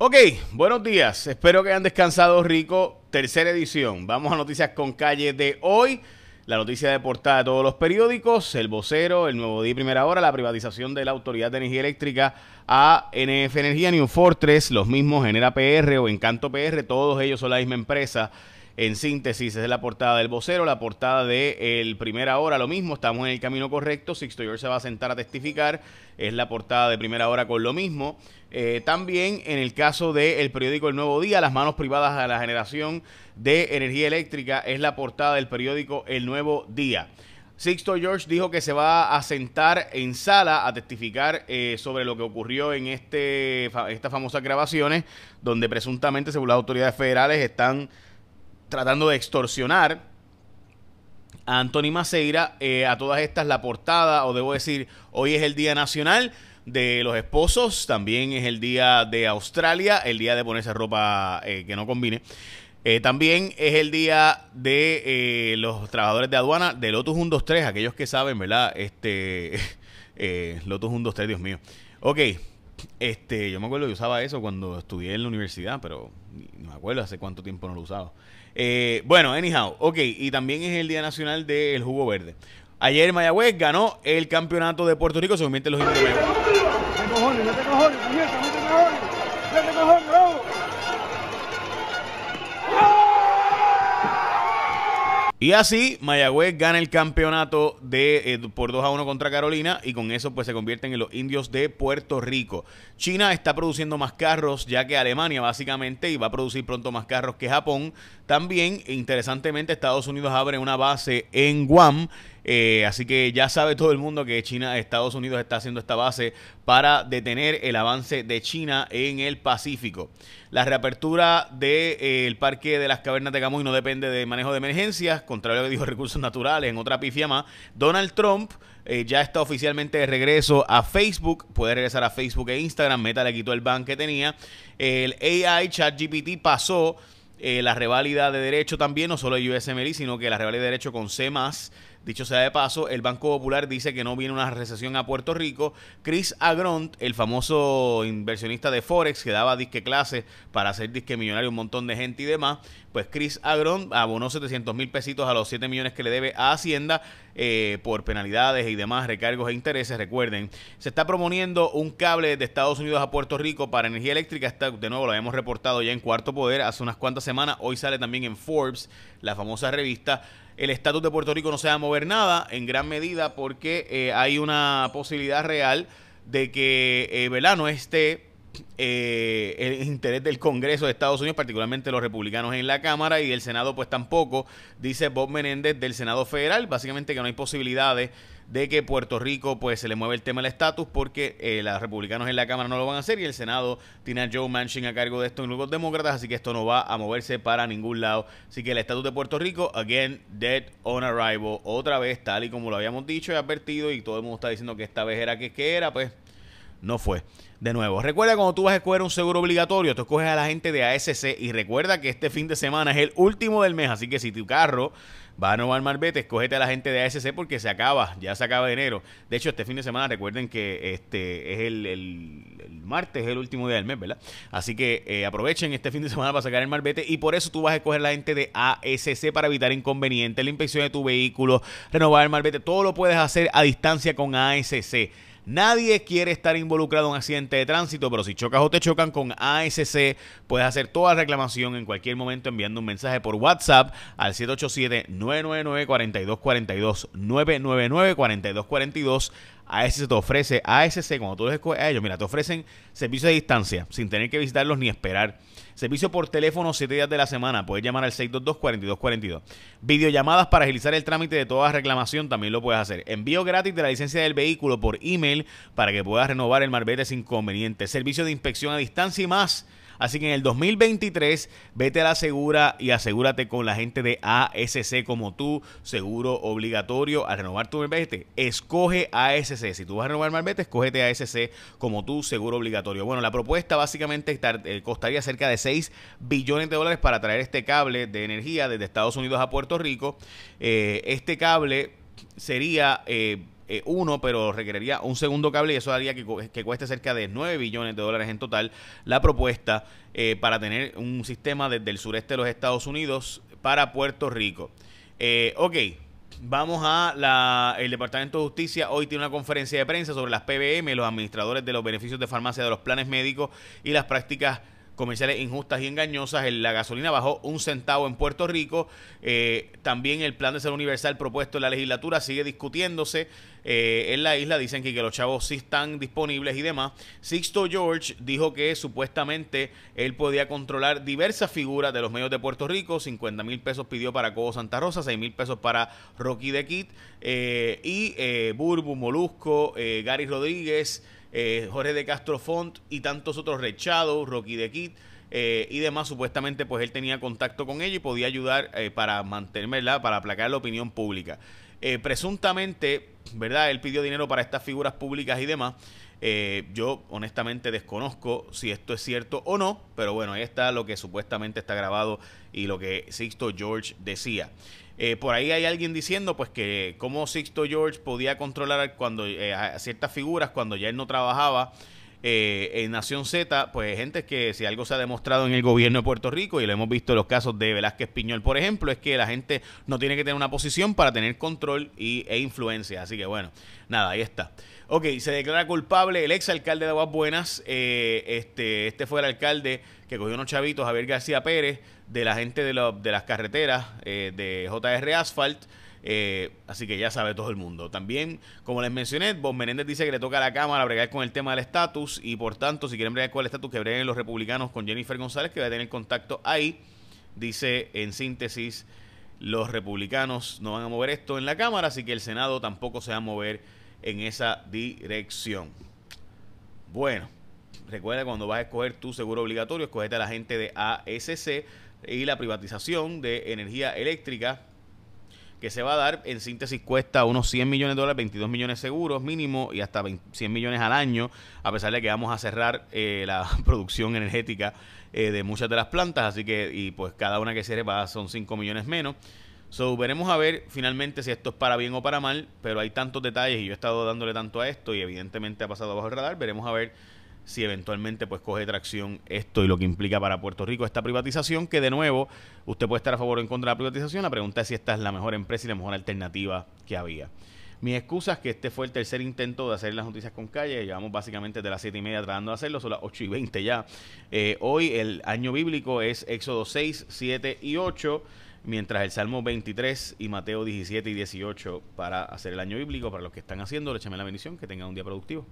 Ok, buenos días. Espero que hayan descansado rico. Tercera edición. Vamos a noticias con calle de hoy. La noticia de portada de todos los periódicos, el vocero, el nuevo día y primera hora, la privatización de la Autoridad de Energía Eléctrica a NF Energía, New Fortress, los mismos Genera PR o Encanto PR, todos ellos son la misma empresa. En síntesis, es la portada del vocero, la portada de el Primera Hora, lo mismo, estamos en el camino correcto, Sixto George se va a sentar a testificar, es la portada de Primera Hora con lo mismo. Eh, también en el caso del periódico El Nuevo Día, las manos privadas a la generación de energía eléctrica, es la portada del periódico El Nuevo Día. Sixto George dijo que se va a sentar en sala a testificar eh, sobre lo que ocurrió en este, estas famosas grabaciones, donde presuntamente, según las autoridades federales, están tratando de extorsionar a Anthony Maceira. Eh, a todas estas, la portada, o debo decir, hoy es el Día Nacional de los Esposos, también es el Día de Australia, el día de ponerse ropa eh, que no combine. Eh, también es el día de los trabajadores de aduana de Lotus 123, aquellos que saben, ¿verdad? Este, Lotus 123, Dios mío. Ok, este, yo me acuerdo que usaba eso cuando estudié en la universidad, pero no me acuerdo hace cuánto tiempo no lo usaba. Eh, bueno, anyhow, ok, y también es el Día Nacional del Jugo Verde. Ayer Mayagüez ganó el campeonato de Puerto Rico, seguramente los indios de Mayagüez. Y así, Mayagüez gana el campeonato de eh, por 2 a 1 contra Carolina y con eso pues se convierten en los indios de Puerto Rico. China está produciendo más carros ya que Alemania básicamente y va a producir pronto más carros que Japón. También, interesantemente, Estados Unidos abre una base en Guam eh, así que ya sabe todo el mundo que China, Estados Unidos está haciendo esta base para detener el avance de China en el Pacífico. La reapertura del de, eh, parque de las cavernas de Camuy no depende de manejo de emergencias, contrario a lo que dijo Recursos Naturales, en otra pifia más. Donald Trump eh, ya está oficialmente de regreso a Facebook. Puede regresar a Facebook e Instagram. Meta le quitó el ban que tenía. El AI ChatGPT pasó la reválida de derecho también, no solo USMLE, sino que la reválida de derecho con C Dicho sea de paso, el Banco Popular dice que no viene una recesión a Puerto Rico. Chris Agront, el famoso inversionista de Forex que daba disque clases para hacer disque millonario un montón de gente y demás, pues Chris Agront abonó 700 mil pesitos a los 7 millones que le debe a Hacienda eh, por penalidades y demás recargos e intereses. Recuerden, se está proponiendo un cable de Estados Unidos a Puerto Rico para energía eléctrica. Está, de nuevo, lo habíamos reportado ya en Cuarto Poder hace unas cuantas semanas. Hoy sale también en Forbes, la famosa revista el estatus de Puerto Rico no se va a mover nada, en gran medida porque eh, hay una posibilidad real de que eh, esté eh, el interés del Congreso de Estados Unidos, particularmente los republicanos en la Cámara y el Senado, pues tampoco, dice Bob Menéndez del Senado Federal, básicamente que no hay posibilidades de que Puerto Rico pues se le mueve el tema del estatus porque eh, los republicanos en la Cámara no lo van a hacer y el Senado tiene a Joe Manchin a cargo de esto en los demócratas, así que esto no va a moverse para ningún lado. Así que el estatus de Puerto Rico, again, dead on arrival, otra vez, tal y como lo habíamos dicho y advertido y todo el mundo está diciendo que esta vez era que era, pues no fue. De nuevo, recuerda cuando tú vas a escoger un seguro obligatorio, tú escoges a la gente de ASC y recuerda que este fin de semana es el último del mes, así que si tu carro va a renovar Marbete, escógete a la gente de ASC porque se acaba, ya se acaba enero. De hecho, este fin de semana recuerden que este es el, el, martes, es el último día del mes, ¿verdad? Así que eh, aprovechen este fin de semana para sacar el Marbete y por eso tú vas a escoger a la gente de ASC para evitar inconvenientes, la inspección de tu vehículo, renovar el Marbete, todo lo puedes hacer a distancia con ASC. Nadie quiere estar involucrado en un accidente de tránsito, pero si chocas o te chocan con ASC, puedes hacer toda reclamación en cualquier momento enviando un mensaje por WhatsApp al 787-999-4242. 999-4242. ASC te ofrece, ASC, cuando tú les escoges a ellos, mira, te ofrecen servicio de distancia, sin tener que visitarlos ni esperar Servicio por teléfono 7 días de la semana. Puedes llamar al 622-4242. Videollamadas para agilizar el trámite de toda reclamación también lo puedes hacer. Envío gratis de la licencia del vehículo por email para que puedas renovar el marbete sin inconveniente. Servicio de inspección a distancia y más Así que en el 2023 vete a la segura y asegúrate con la gente de ASC como tú, seguro obligatorio al renovar tu marbete. Escoge ASC. Si tú vas a renovar marbete, escógete ASC como tú, seguro obligatorio. Bueno, la propuesta básicamente eh, costaría cerca de 6 billones de dólares para traer este cable de energía desde Estados Unidos a Puerto Rico. Eh, este cable sería... Eh, eh, uno, pero requeriría un segundo cable y eso haría que, que, cueste cerca de 9 billones de dólares en total la propuesta eh, para tener un sistema desde el sureste de los Estados Unidos para Puerto Rico. Eh, ok, vamos a la, el Departamento de Justicia. Hoy tiene una conferencia de prensa sobre las PBM, los administradores de los beneficios de farmacia de los planes médicos y las prácticas comerciales injustas y engañosas. La gasolina bajó un centavo en Puerto Rico. Eh, también el plan de salud universal propuesto en la legislatura sigue discutiéndose. Eh, en la isla dicen que, los chavos sí están disponibles y demás. Sixto George dijo que supuestamente él podía controlar diversas figuras de los medios de Puerto Rico. 50 mil pesos pidió para Cobo Santa Rosa, 6 mil pesos para Rocky de Kid eh, y Burbu, Molusco, Gary Rodríguez. Eh, Jorge de Castro Font y tantos otros rechados, Rocky de Kid eh, y demás, supuestamente pues él tenía contacto con ella y podía ayudar eh, para mantenerla, para aplacar la opinión pública. presuntamente, ¿verdad? Él pidió dinero para estas figuras públicas y demás. yo honestamente desconozco si esto es cierto o no, pero bueno, ahí está lo que supuestamente está grabado y lo que Sixto George decía. Eh, por ahí hay alguien diciendo pues que como Sixto George podía controlar cuando eh, a ciertas figuras cuando ya él no trabajaba eh, en Nación Z, pues gente que si algo se ha demostrado en el gobierno de Puerto Rico y lo hemos visto en los casos de Velázquez Piñol, por ejemplo, es que la gente no tiene que tener una posición para tener control y, e influencia. Así que bueno, nada, ahí está. Ok, se declara culpable el ex alcalde de Aguas Buenas. este, este fue el alcalde que cogió unos chavitos, Javier García Pérez, de la gente de, de las carreteras eh, de JR Asphalt. Eh, así que ya sabe todo el mundo. También, como les mencioné, Bob Menéndez dice que le toca a la Cámara bregar con el tema del estatus y por tanto, si quieren bregar con el estatus, que breguen los republicanos con Jennifer González, que va a tener contacto ahí. Dice en síntesis, los republicanos no van a mover esto en la Cámara, así que el Senado tampoco se va a mover en esa dirección. Bueno, recuerda cuando vas a escoger tu seguro obligatorio, escogete a la gente de ASC y la privatización de energía eléctrica que se va a dar, en síntesis cuesta unos 100 millones de dólares, 22 millones seguros mínimo y hasta 100 millones al año, a pesar de que vamos a cerrar eh, la producción energética eh, de muchas de las plantas, así que y pues cada una que cierre va, son 5 millones menos. So, veremos a ver finalmente si esto es para bien o para mal, pero hay tantos detalles y yo he estado dándole tanto a esto y evidentemente ha pasado bajo el radar, veremos a ver si eventualmente pues coge tracción esto y lo que implica para Puerto Rico esta privatización, que de nuevo usted puede estar a favor o en contra de la privatización, la pregunta es si esta es la mejor empresa y la mejor alternativa que había. Mi excusa es que este fue el tercer intento de hacer las noticias con calle. Llevamos básicamente de las 7 y media tratando de hacerlo, son las 8 y 20 ya. Eh, hoy el año bíblico es Éxodo 6, 7 y 8, mientras el Salmo 23 y Mateo 17 y 18 para hacer el año bíblico. Para los que están haciendo, le la bendición, que tengan un día productivo.